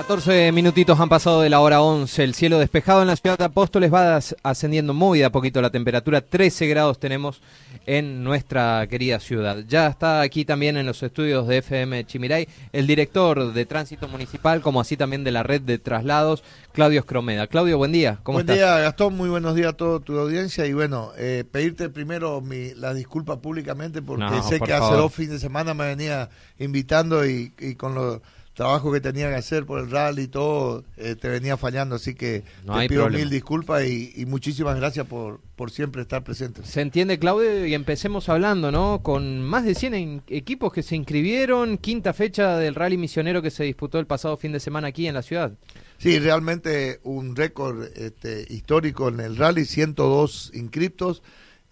14 minutitos han pasado de la hora 11. El cielo despejado en la ciudad de Apóstoles va ascendiendo muy de a poquito la temperatura. 13 grados tenemos en nuestra querida ciudad. Ya está aquí también en los estudios de FM Chimiray el director de Tránsito Municipal, como así también de la red de traslados, Claudio Escromeda. Claudio, buen día. ¿Cómo buen día, Gastón. Muy buenos días a toda tu audiencia. Y bueno, eh, pedirte primero mi, la disculpa públicamente porque sé que hace dos fines de semana me venía invitando y, y con los trabajo que tenía que hacer por el rally y todo, eh, te venía fallando, así que te pido mil disculpas y, muchísimas gracias por, por siempre estar presente. Se entiende, Claudio, y empecemos hablando, ¿no? Con más de 100 equipos que se inscribieron, quinta fecha del rally misionero que se disputó el pasado fin de semana aquí en la ciudad. Sí, realmente un récord este, histórico en el rally, 102 inscriptos.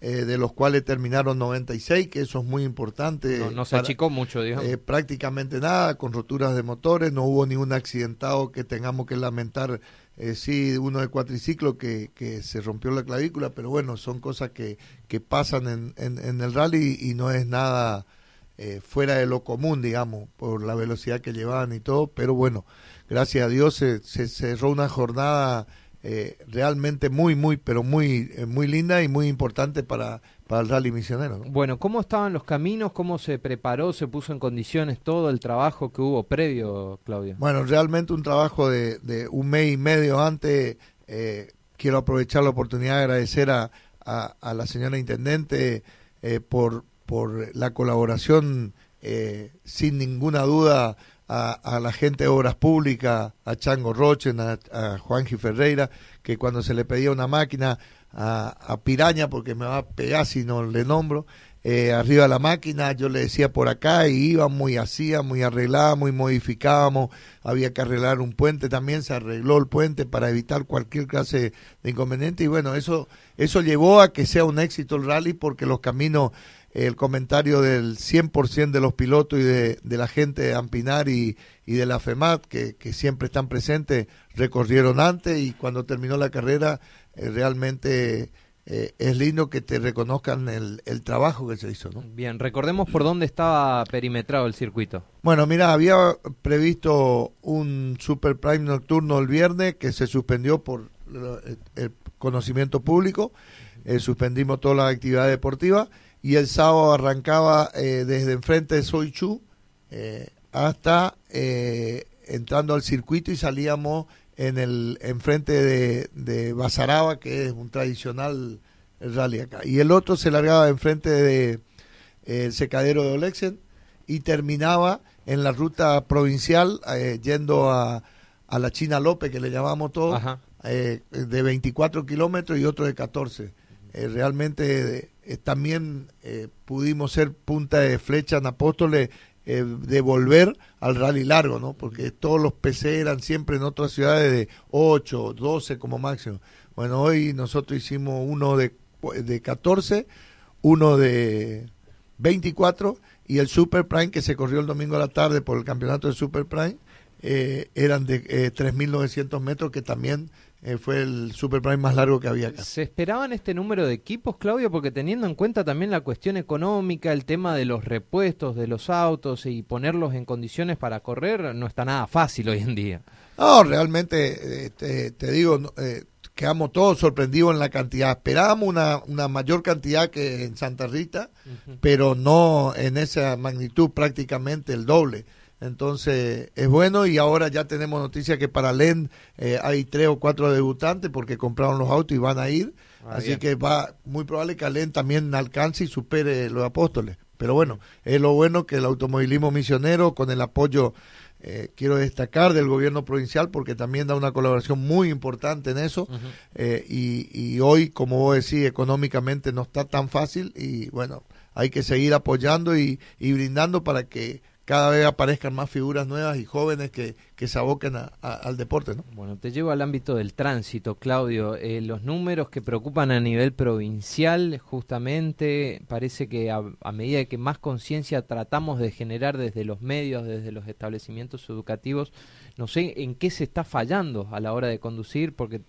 Eh, de los cuales terminaron 96, que eso es muy importante. No, se achicó mucho, digamos. Eh, prácticamente nada, con roturas de motores, no hubo ningún accidentado que tengamos que lamentar. Eh, sí, uno de cuatriciclo que, que se rompió la clavícula, pero bueno, son cosas que, que pasan en, en, el rally y no es nada eh, fuera de lo común, digamos, por la velocidad que llevaban y todo, pero bueno, gracias a Dios se, se cerró una jornada eh, realmente muy, muy, pero muy, eh, muy linda y muy importante para, para el rally misionero. Bueno, ¿cómo estaban los caminos? ¿Cómo se preparó, se puso en condiciones todo el trabajo que hubo previo, Claudio? Bueno, realmente un trabajo de, de un mes y medio antes. Eh, quiero aprovechar la oportunidad de agradecer a, a, la señora Intendente por, por la colaboración sin ninguna duda a, la gente de Obras Públicas, a Chango Rochen, a, a Juanji Ferreira, que cuando se le pedía una máquina a, Piraña, porque me va a pegar si no le nombro, eh, arriba de la máquina, yo le decía por acá y íbamos muy hacía, muy arreglábamos y modificábamos, había que arreglar un puente también, se arregló el puente para evitar cualquier clase de inconveniente y bueno, eso, eso llevó a que sea un éxito el rally porque los caminos el comentario del 100% de los pilotos y de, la gente de Ampinar y, y de la FEMAT, que, siempre están presentes, recorrieron antes y cuando terminó la carrera, eh, realmente eh, es lindo que te reconozcan el, el, trabajo que se hizo. ¿no? Bien, recordemos por dónde estaba perimetrado el circuito. Bueno, mira, había previsto un Super Prime nocturno el viernes que se suspendió por el, conocimiento público, eh, suspendimos toda la actividad deportiva y el sábado arrancaba eh, desde enfrente de Soichu eh, hasta eh, entrando al circuito y salíamos en el enfrente de, de Basaraba, que es un tradicional rally acá. Y el otro se largaba enfrente de el secadero de Olexen y terminaba en la ruta provincial yendo a, a la China López, que le llamamos todos, de 24 kilómetros y otro de 14. Realmente eh, también eh, pudimos ser punta de flecha en Apóstoles eh, de volver al rally largo, ¿no? Porque todos los PC eran siempre en otras ciudades de 8, 12 como máximo. Bueno, hoy nosotros hicimos uno de, de 14, uno de 24 y el Super Prime que se corrió el domingo a la tarde por el campeonato de Super Prime eran de 3.900 metros que también eh, fue el Super Prime más largo que había acá. ¿Se esperaban este número de equipos, Claudio? Porque teniendo en cuenta también la cuestión económica, el tema de los repuestos de los autos y ponerlos en condiciones para correr, no está nada fácil hoy en día. No, realmente, eh, te, digo, eh, quedamos todos sorprendidos en la cantidad. Esperábamos una, una mayor cantidad que en Santa Rita, pero no en esa magnitud, prácticamente el doble. Entonces es bueno y ahora ya tenemos noticia que para LEN eh, hay tres o cuatro debutantes porque compraron los autos y van a ir. Ah, así que va muy probable que LEN también alcance y supere los apóstoles. Pero bueno, es lo bueno que el automovilismo misionero con el apoyo, eh, quiero destacar, del gobierno provincial porque también da una colaboración muy importante en eso. Eh, y, y hoy, como vos decís, económicamente no está tan fácil y bueno, hay que seguir apoyando y, y brindando para que cada vez aparezcan más figuras nuevas y jóvenes que, que se aboquen al deporte. ¿no? Bueno, te llevo al ámbito del tránsito, Claudio. Eh, los números que preocupan a nivel provincial, justamente, parece que a, medida que más conciencia tratamos de generar desde los medios, desde los establecimientos educativos, no sé en qué se está fallando a la hora de conducir, porque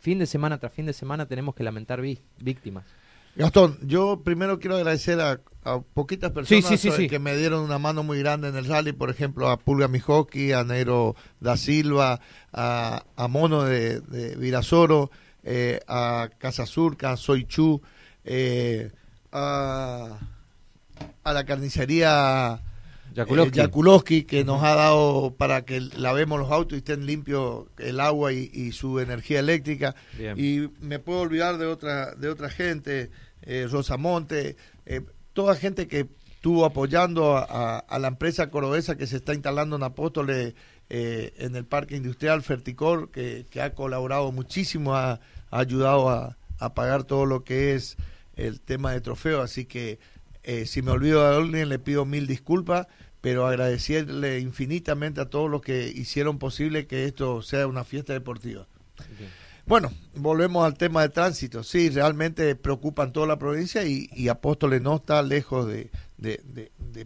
fin de semana tras fin de semana tenemos que lamentar víctimas. Gastón, yo primero quiero agradecer a, poquitas personas que me dieron una mano muy grande en el rally, por ejemplo, a Pulga Mijoki, a Nero da Silva, a, Mono de, de Virasoro, eh, a Casazurca, a Soichu, eh, a, a la carnicería Yakulowski, eh, que nos ha dado para que lavemos los autos y estén limpios el agua y, su energía eléctrica. Y me puedo olvidar de otra, de otra gente, eh, Rosamonte, eh, toda gente que estuvo apoyando a, la empresa cordobesa que se está instalando en Apóstoles eh, en el Parque Industrial Ferticor, que, ha colaborado muchísimo, ha, ayudado a, a pagar todo lo que es el tema de trofeo. Así que eh, si me olvido de alguien, le pido mil disculpas, pero agradecerle infinitamente a todos los que hicieron posible que esto sea una fiesta deportiva. Bueno, volvemos al tema de tránsito. Sí, realmente preocupan toda la provincia y, Apóstoles no está lejos de,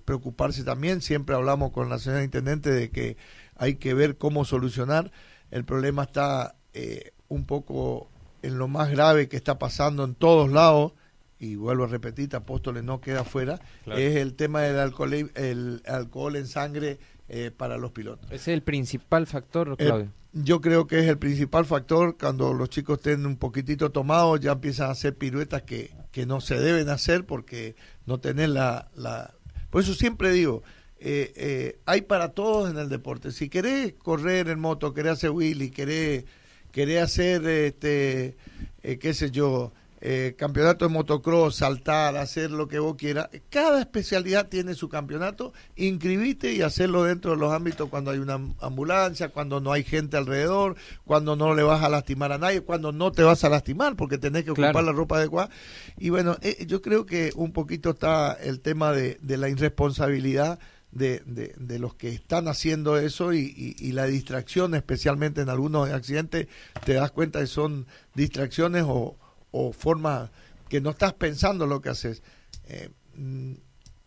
preocuparse también. Siempre hablamos con la señora Intendente de que hay que ver cómo solucionar. El problema está eh, un poco en lo más grave que está pasando en todos lados y vuelvo a repetir, Apóstoles no queda fuera, es el tema del alcohol, el alcohol en sangre eh, para los pilotos. ¿Ese es el principal factor, Claudio? yo creo que es el principal factor cuando los chicos estén un poquitito tomados, ya empiezan a hacer piruetas que, que no se deben hacer porque no tener la... la... Por eso siempre digo, eh, eh, hay para todos en el deporte. Si querés correr en moto, querés hacer Willy, querés, querés hacer, este, qué sé yo, eh, campeonato de motocross, saltar, hacer lo que vos quieras. Cada especialidad tiene su campeonato. Inscribite y hacerlo dentro de los ámbitos cuando hay una ambulancia, cuando no hay gente alrededor, cuando no le vas a lastimar a nadie, cuando no te vas a lastimar porque tenés que ocupar la ropa adecuada. Y bueno, eh, yo creo que un poquito está el tema de, la irresponsabilidad. De, de, los que están haciendo eso y, y, la distracción, especialmente en algunos accidentes, te das cuenta que son distracciones o, o forma que no estás pensando lo que haces. Eh, mm,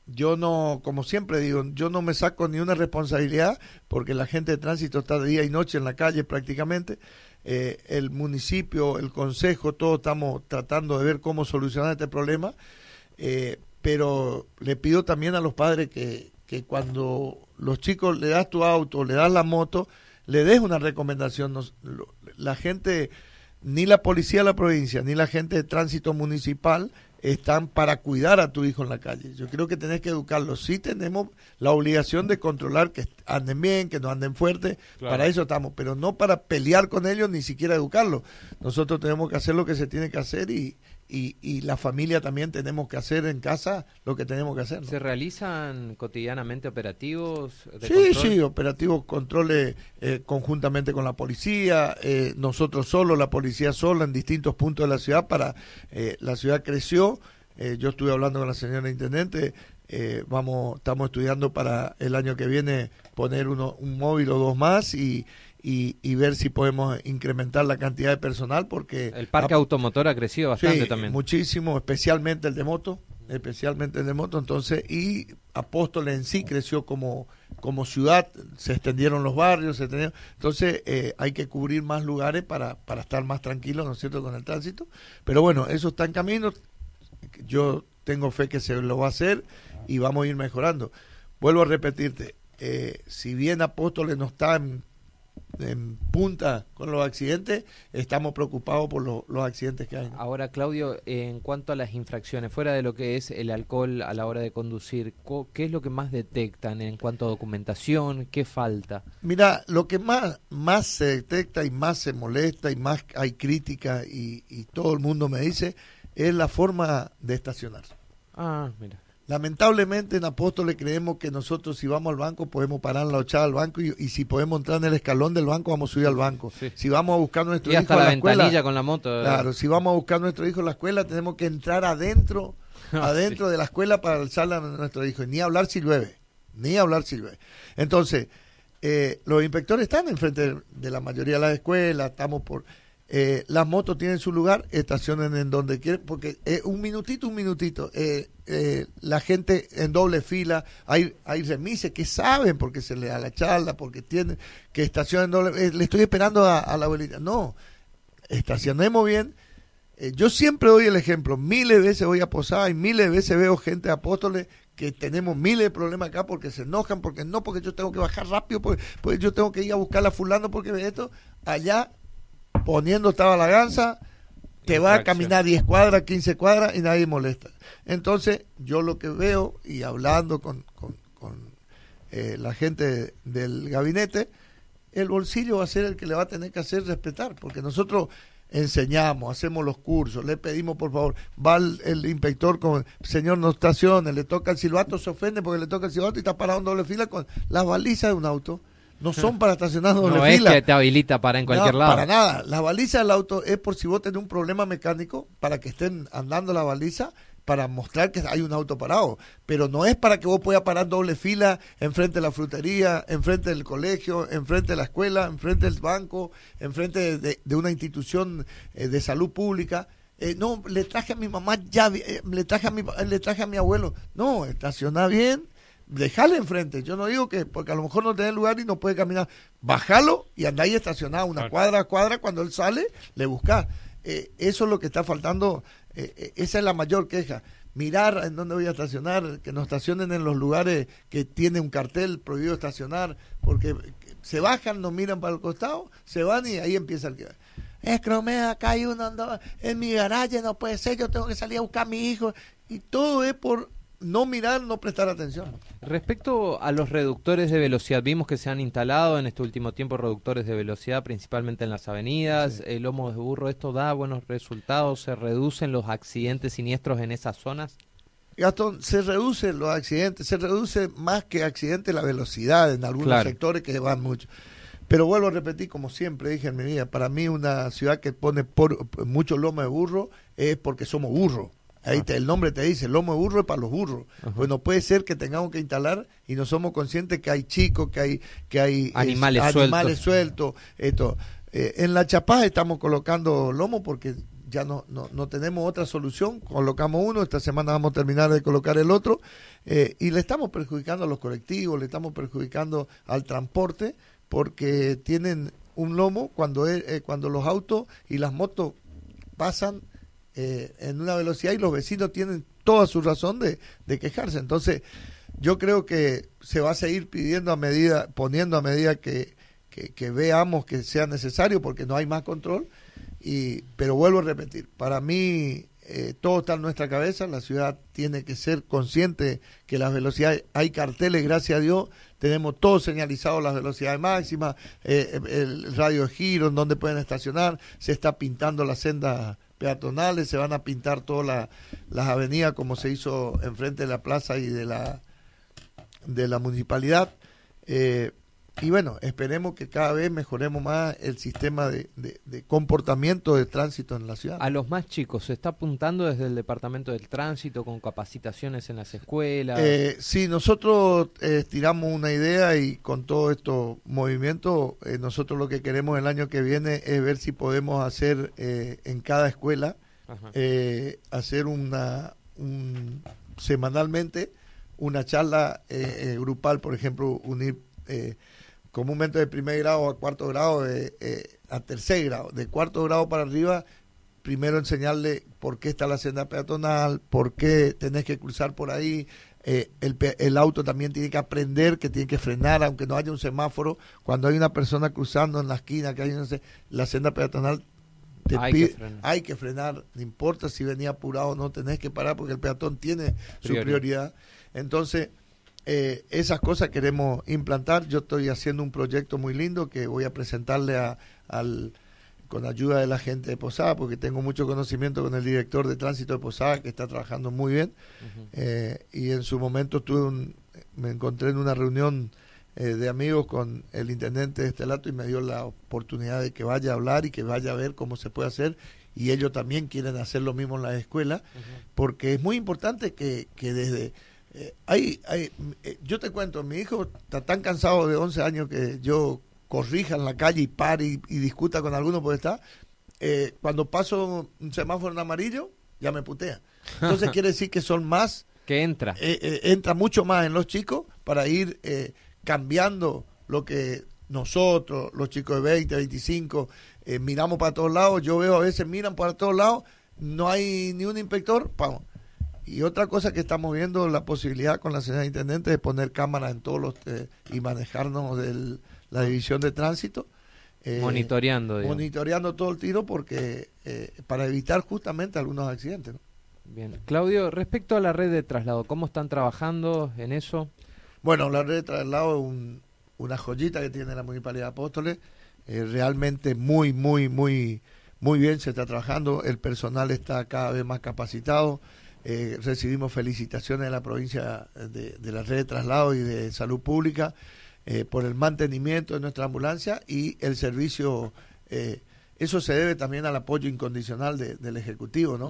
yo no, como siempre digo, yo no me saco ni una responsabilidad porque la gente de tránsito está día y noche en la calle prácticamente. Eh, el municipio, el consejo, todos estamos tratando de ver cómo solucionar este problema. Eh, pero le pido también a los padres que, que cuando los chicos le das tu auto, le das la moto, le des una recomendación. la gente ni la policía de la provincia, ni la gente de tránsito municipal están para cuidar a tu hijo en la calle. Yo creo que tenés que educarlos. Sí tenemos la obligación de controlar que anden bien, que no anden fuerte, para eso estamos, pero no para pelear con ellos ni siquiera educarlos. Nosotros tenemos que hacer lo que se tiene que hacer y, y, y, la familia también tenemos que hacer en casa lo que tenemos que hacer. ¿Se realizan cotidianamente operativos? De sí, sí, operativos, controles eh, conjuntamente con la policía, eh, nosotros solos, la policía sola en distintos puntos de la ciudad para, eh, la ciudad creció, yo estuve hablando con la señora Intendente, vamos, estamos estudiando para el año que viene poner uno, un móvil o dos más y y, ver si podemos incrementar la cantidad de personal porque... El parque automotor ha crecido bastante también. Muchísimo, especialmente el de moto, especialmente el de moto, entonces, y Apóstoles en sí creció como, como ciudad, se extendieron los barrios, se entonces eh, hay que cubrir más lugares para, para estar más tranquilos, ¿no es cierto?, con el tránsito. Pero bueno, eso está en camino, yo tengo fe que se lo va a hacer y vamos a ir mejorando. Vuelvo a repetirte, eh, si bien Apóstoles no está en en punta con los accidentes, estamos preocupados por los accidentes que hay. Ahora, Claudio, en cuanto a las infracciones, fuera de lo que es el alcohol a la hora de conducir, ¿qué es lo que más detectan en cuanto a documentación? ¿Qué falta? Mira, lo que más, más se detecta y más se molesta y más hay crítica y, y todo el mundo me dice es la forma de estacionar. Ah, mira. Lamentablemente en Apóstoles creemos que nosotros si vamos al banco podemos parar la ochada al banco y, si podemos entrar en el escalón del banco vamos a subir al banco. Si vamos a buscar nuestro hijo a la, escuela, con la moto. Eh. Claro, si vamos a buscar nuestro hijo en la escuela tenemos que entrar adentro, ah, adentro de la escuela para alzar a nuestro hijo. Ni hablar si llueve, ni hablar si llueve. Entonces, eh, los inspectores están enfrente de la mayoría de las escuelas, estamos por eh, las motos tienen su lugar, estacionen en donde quieren, porque eh, un minutito, un minutito, eh, eh, la gente en doble fila, hay, hay remises que saben porque se le da la charla, porque tienen que estacionen doble, le estoy esperando a, la abuelita. No, estacionemos bien, eh, yo siempre doy el ejemplo, miles de veces voy a posar y miles de veces veo gente apóstoles que tenemos miles de problemas acá porque se enojan, porque no, porque yo tengo que bajar rápido, porque, yo tengo que ir a buscar a fulano porque esto, allá poniendo estaba la ganza, te va a caminar 10 cuadras, 15 cuadras y nadie molesta. Entonces, yo lo que veo y hablando con, con, eh, la gente del gabinete, el bolsillo va a ser el que le va a tener que hacer respetar, porque nosotros enseñamos, hacemos los cursos, le pedimos por favor, va el, inspector con, señor no estacione, le toca el silbato, se ofende porque le toca el silbato y está parado en doble fila con las balizas de un auto. No son para estacionar doble fila. No es que te habilita para en cualquier lado. Para nada. Las balizas del auto es por si vos tenés un problema mecánico, para que estén andando la baliza para mostrar que hay un auto parado, pero no es para que vos puedas parar doble fila enfrente de la frutería, enfrente del colegio, enfrente de la escuela, enfrente del banco, enfrente de, de una institución eh, de salud pública. Eh, no, le traje a mi mamá ya, eh, le traje a mi, le traje a mi abuelo. No, estaciona bien, dejale enfrente. Yo no digo que, porque a lo mejor no tiene lugar y no puede caminar. Bájalo y anda ahí estacionado una cuadra a cuadra. Cuando él sale, le busca. eso es lo que está faltando eh, eh, esa es la mayor queja. Mirar en dónde voy a estacionar, que no estacionen en los lugares que tiene un cartel prohibido estacionar, porque se bajan, no miran para el costado, se van y ahí empieza el que... Es que acá hay uno en mi garaje, no puede ser, yo tengo que salir a buscar a mi hijo. Y todo es por no mirar, no prestar atención. Respecto a los reductores de velocidad, vimos que se han instalado en este último tiempo reductores de velocidad, principalmente en las avenidas, el lomo de burro, ¿esto da buenos resultados? ¿Se reducen los accidentes siniestros en esas zonas? Gastón, se reducen los accidentes, se reduce más que accidentes la velocidad en algunos sectores que van mucho. Pero vuelvo a repetir, como siempre dije en mi vida, para mí una ciudad que pone por, mucho lomo de burro es porque somos burros. Ahí el nombre te dice, lomo de burro es para los burros. Pues no puede ser que tengamos que instalar y no somos conscientes que hay chicos, que hay que hay animales, sueltos. Esto. Eh, en la Chapaz estamos colocando lomo porque ya no, no, tenemos otra solución. Colocamos uno, esta semana vamos a terminar de colocar el otro eh, y le estamos perjudicando a los colectivos, le estamos perjudicando al transporte porque tienen un lomo cuando, eh, cuando los autos y las motos pasan eh, en una velocidad y los vecinos tienen toda su razón de, quejarse. Entonces, yo creo que se va a seguir pidiendo a medida, poniendo a medida que, que, veamos que sea necesario, porque no hay más control. Y, pero vuelvo a repetir, para mí eh, todo está en nuestra cabeza, la ciudad tiene que ser consciente que las velocidades, hay carteles, gracias a Dios, tenemos todo señalizado las velocidades máximas, eh, el radio de giro, en donde pueden estacionar, se está pintando la senda peatonales, se van a pintar todas las avenidas como se hizo enfrente de la plaza y de la, de la municipalidad. Eh, y bueno, esperemos que cada vez mejoremos más el sistema de, comportamiento de tránsito en la ciudad. A los más chicos, ¿se está apuntando desde el Departamento del Tránsito con capacitaciones en las escuelas? Eh, sí, nosotros eh, tiramos una idea y con todo estos movimientos, eh, nosotros lo que queremos el año que viene es ver si podemos hacer eh, en cada escuela, hacer una semanalmente una charla grupal, por ejemplo, unir comúnmente de primer grado a cuarto grado, eh, a tercer grado. De cuarto grado para arriba, primero enseñarle por qué está la senda peatonal, por qué tenés que cruzar por ahí. Eh, el, el, auto también tiene que aprender que tiene que frenar, aunque no haya un semáforo. Cuando hay una persona cruzando en la esquina, que hay la senda peatonal te hay, que hay que frenar, no importa si venía apurado o no, tenés que parar porque el peatón tiene su prioridad. Entonces, eh, esas cosas queremos implantar. Yo estoy haciendo un proyecto muy lindo que voy a presentarle a, al, con ayuda de la gente de Posada, porque tengo mucho conocimiento con el director de tránsito de Posada, que está trabajando muy bien. Eh, y en su momento tuve me encontré en una reunión eh, de amigos con el intendente de Estelato y me dio la oportunidad de que vaya a hablar y que vaya a ver cómo se puede hacer. Y ellos también quieren hacer lo mismo en la escuela, porque es muy importante que, que desde eh, hay, hay, eh, yo te cuento, mi hijo está tan cansado de 11 años que yo corrija en la calle y pare y, discuta con alguno porque está. Eh, cuando paso un semáforo en amarillo, ya me putea. Entonces quiere decir que son más. Que entra. entra mucho más en los chicos para ir cambiando lo que nosotros, los chicos de 20, 25, miramos para todos lados. Yo veo a veces miran para todos lados no hay ni un inspector, vamos. Y otra cosa que estamos viendo, la posibilidad con la señora intendente de poner cámaras en todos los eh, y manejarnos de la división de tránsito. Eh, monitoreando. Monitoreando todo el tiro porque eh, para evitar justamente algunos accidentes. Bien. Claudio, respecto a la red de traslado, ¿cómo están trabajando en eso? Bueno, la red de traslado es una joyita que tiene la Municipalidad de Apóstoles. realmente muy, muy, muy, muy bien se está trabajando. El personal está cada vez más capacitado. Eh, recibimos felicitaciones de la provincia de, la red de traslado y de salud pública eh, por el mantenimiento de nuestra ambulancia y el servicio. Eh, eso se debe también al apoyo incondicional del Ejecutivo, ¿no?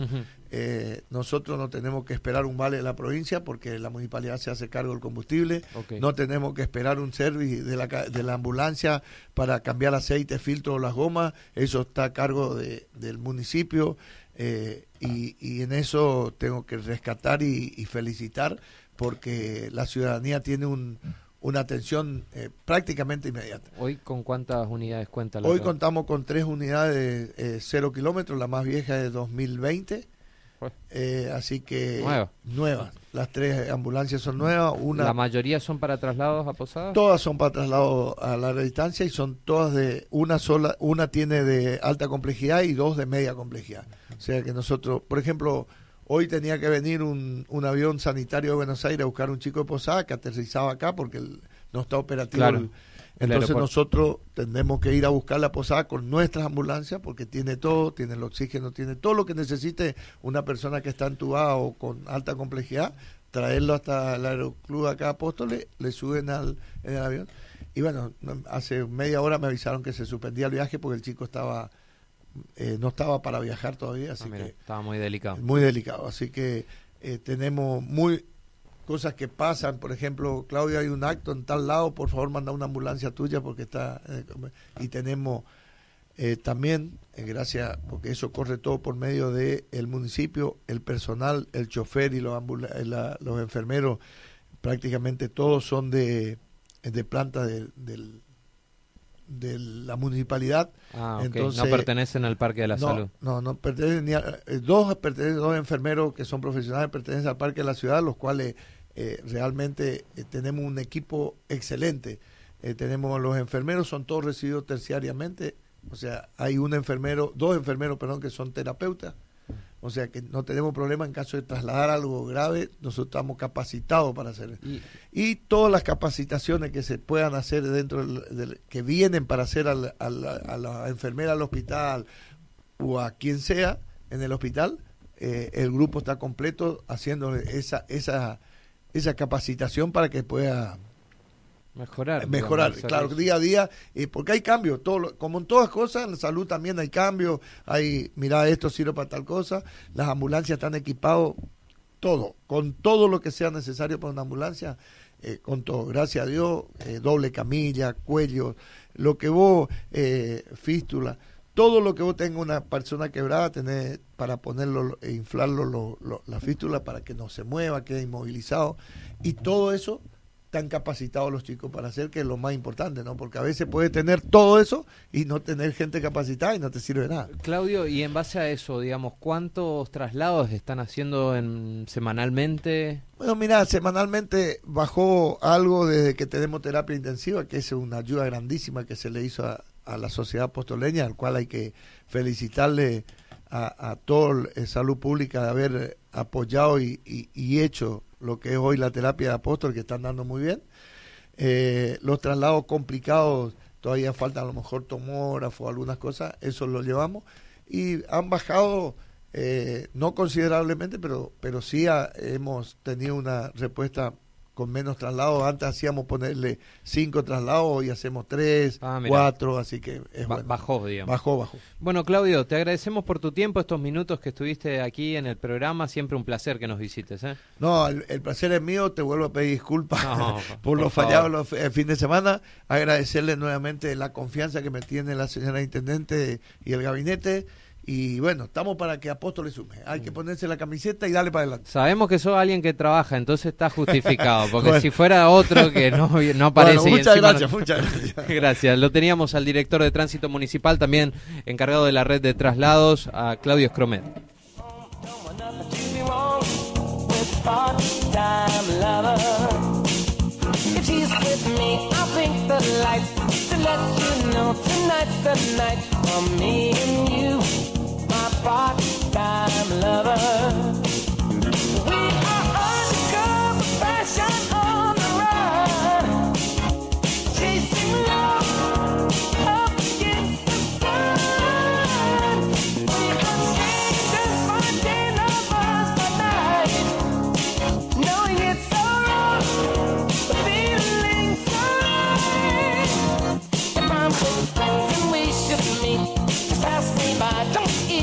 nosotros no tenemos que esperar un vale de la provincia porque la municipalidad se hace cargo del combustible, no tenemos que esperar un servicio de la, de la ambulancia para cambiar aceite, filtro o las gomas, eso está a cargo de, del municipio. Eh, y, en eso tengo que rescatar y, felicitar porque la ciudadanía tiene un, una atención eh, prácticamente inmediata. ¿Hoy con cuántas unidades cuenta la Hoy contamos con tres unidades de eh, cero kilómetros, la más vieja es de 2020 eh, así que nuevas. Las tres ambulancias son nuevas. Una, ¿La mayoría son para traslados a Posadas? Todas son para traslados a larga distancia y son todas de una sola. Una tiene de alta complejidad y dos de media complejidad. O sea que nosotros, por ejemplo, hoy tenía que venir un, un avión sanitario de Buenos Aires a buscar un chico de Posada que aterrizaba acá porque no está operativo el, entonces nosotros tendremos que ir a buscar la posada con nuestras ambulancias porque tiene todo, tiene el oxígeno, tiene todo lo que necesite una persona que está entubada o con alta complejidad, traerlo hasta el aeroclub acá Apóstoles, le suben al, en el avión. Y bueno, hace media hora me avisaron que se suspendía el viaje porque el chico estaba eh, no estaba para viajar todavía, así ah, que estaba muy delicado. Muy delicado, así que eh, tenemos muy cosas que pasan, por ejemplo, Claudia, hay un acto en tal lado, por favor manda una ambulancia tuya porque está... Eh, y tenemos eh, también, eh, gracias, porque eso corre todo por medio del el municipio, el personal, el chofer y los, los enfermeros, prácticamente todos son de, de planta del, de la municipalidad. Ah, Entonces, no pertenecen al Parque de la Salud. No, no pertenecen ni dos, pertenecen, dos enfermeros que son profesionales pertenecen al Parque de la Ciudad, los cuales eh, realmente eh, tenemos un equipo excelente. Eh, tenemos los enfermeros, son todos recibidos terciariamente, o sea, hay un enfermero, dos enfermeros, perdón, que son terapeutas, o sea que no tenemos problema en caso de trasladar algo grave, nosotros estamos capacitados para hacer. Y, y todas las capacitaciones que se puedan hacer dentro del, que vienen para hacer al, a la enfermera al hospital o a quien sea en el hospital, el grupo está completo haciendo esa, esa esa capacitación para que pueda mejorar. Mejorar, claro, día a día, eh, porque hay cambios, todo, como en todas cosas, en la salud también hay cambios, hay, mira, esto sirve para tal cosa, las ambulancias están equipados, todo, con todo lo que sea necesario para una ambulancia, eh, con todo, gracias a Dios, eh, doble camilla, cuello, lo que vos, fístula, todo lo que vos tengas una persona quebrada, tener para ponerlo e inflarlo la fístula para que no se mueva, quede inmovilizado. Y todo eso están capacitados los chicos para hacer, que es lo más importante, ¿no? Porque a veces puede tener todo eso y no tener gente capacitada y no te sirve nada. Claudio, y en base a eso, digamos, ¿cuántos traslados están haciendo en, semanalmente? Bueno, mira, semanalmente bajó algo desde que tenemos terapia intensiva, que es una ayuda grandísima que se le hizo a, a la sociedad apostoleña, al cual hay que felicitarle a, a todo el Salud Pública de haber apoyado y, y, hecho lo que es hoy la terapia de apóstol, que están dando muy bien. Eh, los traslados complicados, todavía faltan a lo mejor tomógrafo, algunas cosas, eso lo llevamos. Y han bajado, eh, no considerablemente, pero, pero sí hemos tenido una respuesta con menos traslados. Antes hacíamos ponerle cinco traslados y hacemos tres, ah, cuatro, así que es Bajó, digamos. Bajó, bajó. Bueno, Claudio, te agradecemos por tu tiempo, estos minutos que estuviste aquí en el programa. Siempre un placer que nos visites. ¿eh? No, el, placer es mío. Te vuelvo a pedir disculpas por, los fallados el fin de semana. Agradecerle nuevamente la confianza que me tiene la señora Intendente y el gabinete. Y bueno, estamos para que Apóstoles sume. Hay que mm. ponerse la camiseta y darle para adelante. Sabemos que sos alguien que trabaja, entonces está justificado. Porque si fuera otro que no, no aparece. muchas gracias, muchas gracias. gracias. Lo teníamos al director de tránsito municipal, también encargado de la red de traslados, a Claudio Scromet. part-time lover. If she's with me, I'll blink the lights to let you know tonight's the night for me and you, part-time lover. We are undercover fashion.